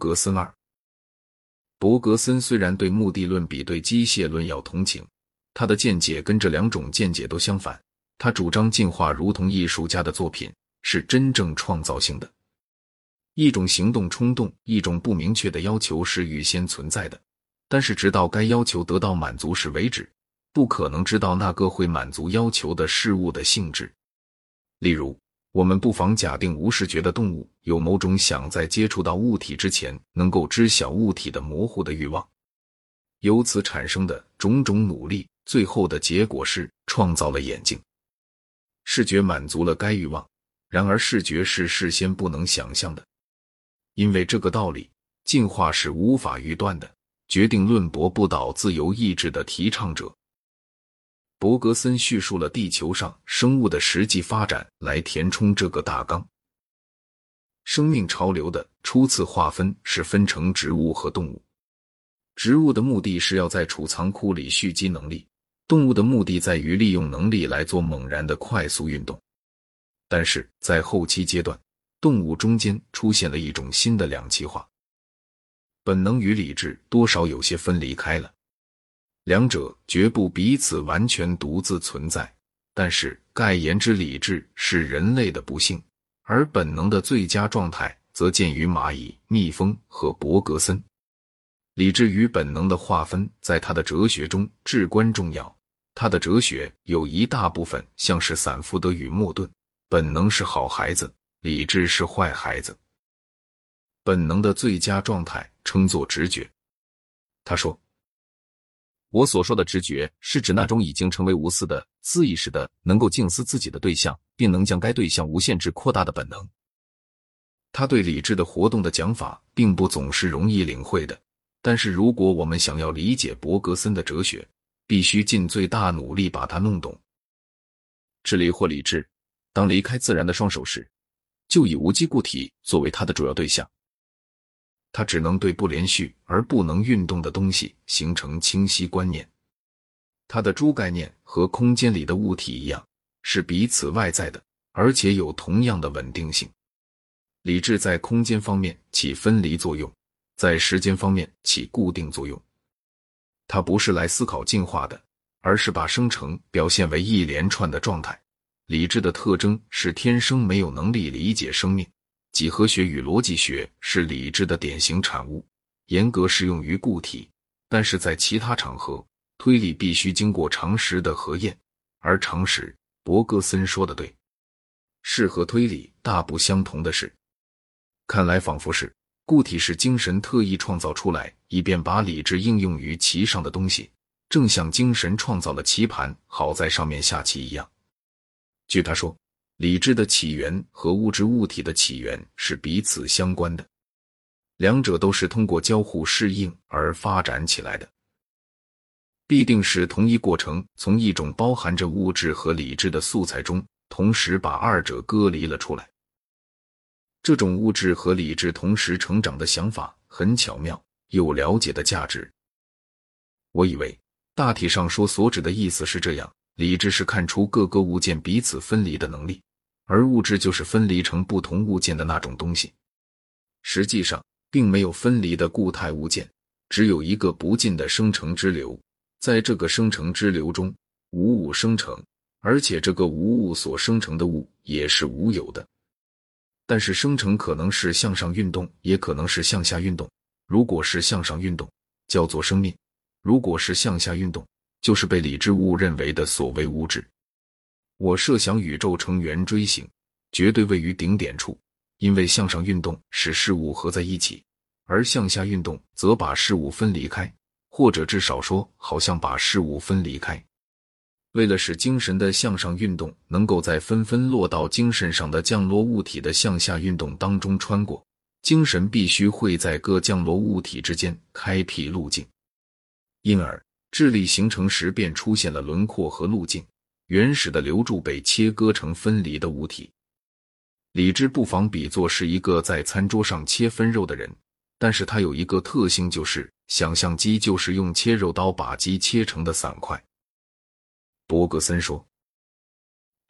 格森二。伯格森虽然对目的论比对机械论要同情，他的见解跟这两种见解都相反。他主张进化如同艺术家的作品，是真正创造性的。一种行动冲动，一种不明确的要求是预先存在的，但是直到该要求得到满足时为止，不可能知道那个会满足要求的事物的性质。例如，我们不妨假定无视觉的动物有某种想在接触到物体之前能够知晓物体的模糊的欲望，由此产生的种种努力，最后的结果是创造了眼睛。视觉满足了该欲望，然而视觉是事先不能想象的。因为这个道理，进化是无法预断的。决定论驳不倒自由意志的提倡者，伯格森叙述了地球上生物的实际发展，来填充这个大纲。生命潮流的初次划分是分成植物和动物。植物的目的是要在储藏库里蓄积能力，动物的目的在于利用能力来做猛然的快速运动。但是在后期阶段。动物中间出现了一种新的两极化，本能与理智多少有些分离开了，两者绝不彼此完全独自存在。但是盖言之理智是人类的不幸，而本能的最佳状态则见于蚂蚁、蜜蜂和伯格森。理智与本能的划分在他的哲学中至关重要，他的哲学有一大部分像是散福德与莫顿，本能是好孩子。理智是坏孩子，本能的最佳状态称作直觉。他说：“我所说的直觉，是指那种已经成为无私的、自意识的、能够静思自己的对象，并能将该对象无限制扩大的本能。”他对理智的活动的讲法，并不总是容易领会的。但是，如果我们想要理解伯格森的哲学，必须尽最大努力把它弄懂。智力或理智，当离开自然的双手时。就以无机固体作为它的主要对象，它只能对不连续而不能运动的东西形成清晰观念。它的诸概念和空间里的物体一样，是彼此外在的，而且有同样的稳定性。理智在空间方面起分离作用，在时间方面起固定作用。它不是来思考进化的，而是把生成表现为一连串的状态。理智的特征是天生没有能力理解生命。几何学与逻辑学是理智的典型产物，严格适用于固体，但是在其他场合，推理必须经过常识的核验。而常识，伯格森说的对，是和推理大不相同的事。看来仿佛是固体是精神特意创造出来，以便把理智应用于其上的东西，正像精神创造了棋盘，好在上面下棋一样。据他说，理智的起源和物质物体的起源是彼此相关的，两者都是通过交互适应而发展起来的，必定是同一过程从一种包含着物质和理智的素材中，同时把二者割离了出来。这种物质和理智同时成长的想法很巧妙，有了解的价值。我以为大体上说所指的意思是这样。理智是看出各个物件彼此分离的能力，而物质就是分离成不同物件的那种东西。实际上，并没有分离的固态物件，只有一个不尽的生成之流。在这个生成之流中，无物生成，而且这个无物所生成的物也是无有的。但是，生成可能是向上运动，也可能是向下运动。如果是向上运动，叫做生命；如果是向下运动，就是被理智误认为的所谓物质。我设想宇宙呈圆锥形，绝对位于顶点处，因为向上运动使事物合在一起，而向下运动则把事物分离开，或者至少说，好像把事物分离开。为了使精神的向上运动能够在纷纷落到精神上的降落物体的向下运动当中穿过，精神必须会在各降落物体之间开辟路径，因而。智力形成时便出现了轮廓和路径，原始的流柱被切割成分离的物体。理智不妨比作是一个在餐桌上切分肉的人，但是他有一个特性，就是想象鸡就是用切肉刀把鸡切成的散块。伯格森说，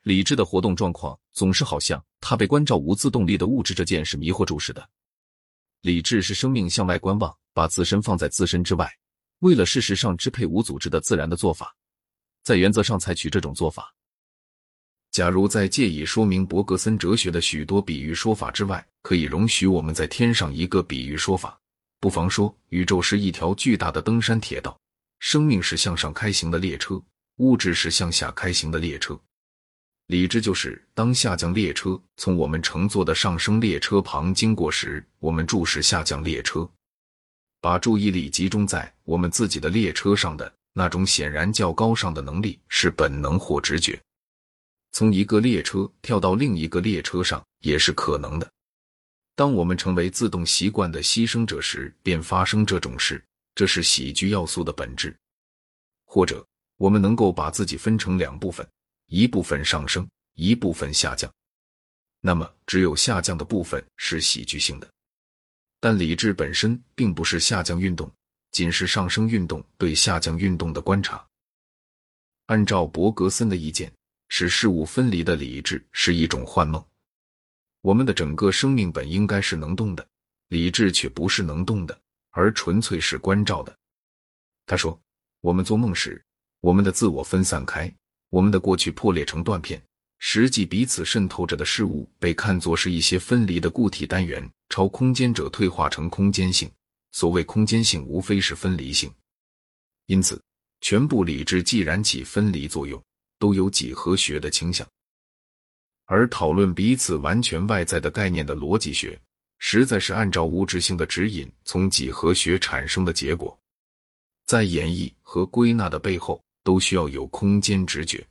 理智的活动状况总是好像他被关照无自动力的物质这件事迷惑住似的。理智是生命向外观望，把自身放在自身之外，为了事实上支配无组织的自然的做法，在原则上采取这种做法。假如在借以说明伯格森哲学的许多比喻说法之外，可以容许我们再添上一个比喻说法，不妨说宇宙是一条巨大的登山铁道，生命是向上开行的列车，物质是向下开行的列车。理智就是当下降列车从我们乘坐的上升列车旁经过时，我们注视下降列车，把注意力集中在我们自己的列车上的那种显然较高尚的能力是本能或直觉。从一个列车跳到另一个列车上也是可能的。当我们成为自动习惯的牺牲者时，便发生这种事。这是喜剧要素的本质。或者，我们能够把自己分成两部分：一部分上升，一部分下降。那么，只有下降的部分是喜剧性的。但理智本身并不是下降运动，仅是上升运动对下降运动的观察。按照伯格森的意见。使事物分离的理智是一种幻梦。我们的整个生命本应该是能动的，理智却不是能动的，而纯粹是关照的。他说：“我们做梦时，我们的自我分散开，我们的过去破裂成断片，实际彼此渗透着的事物被看作是一些分离的固体单元。超空间者退化成空间性。所谓空间性，无非是分离性。因此，全部理智既然起分离作用。”都有几何学的倾向，而讨论彼此完全外在的概念的逻辑学，实在是按照物质性的指引从几何学产生的结果。在演绎和归纳的背后，都需要有空间直觉。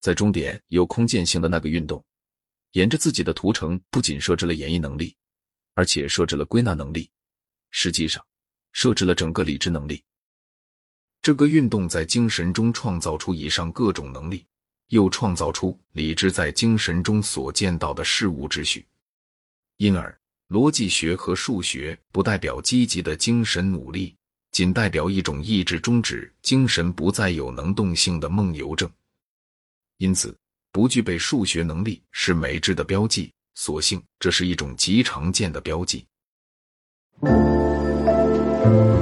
在终点有空间性的那个运动，沿着自己的图程，不仅设置了演绎能力，而且设置了归纳能力，实际上设置了整个理智能力。这个运动在精神中创造出以上各种能力，又创造出理智在精神中所见到的事物秩序。因而，逻辑学和数学不代表积极的精神努力，仅代表一种意志终止、精神不再有能动性的梦游症。因此，不具备数学能力是美智的标记。所幸，这是一种极常见的标记。Thank you.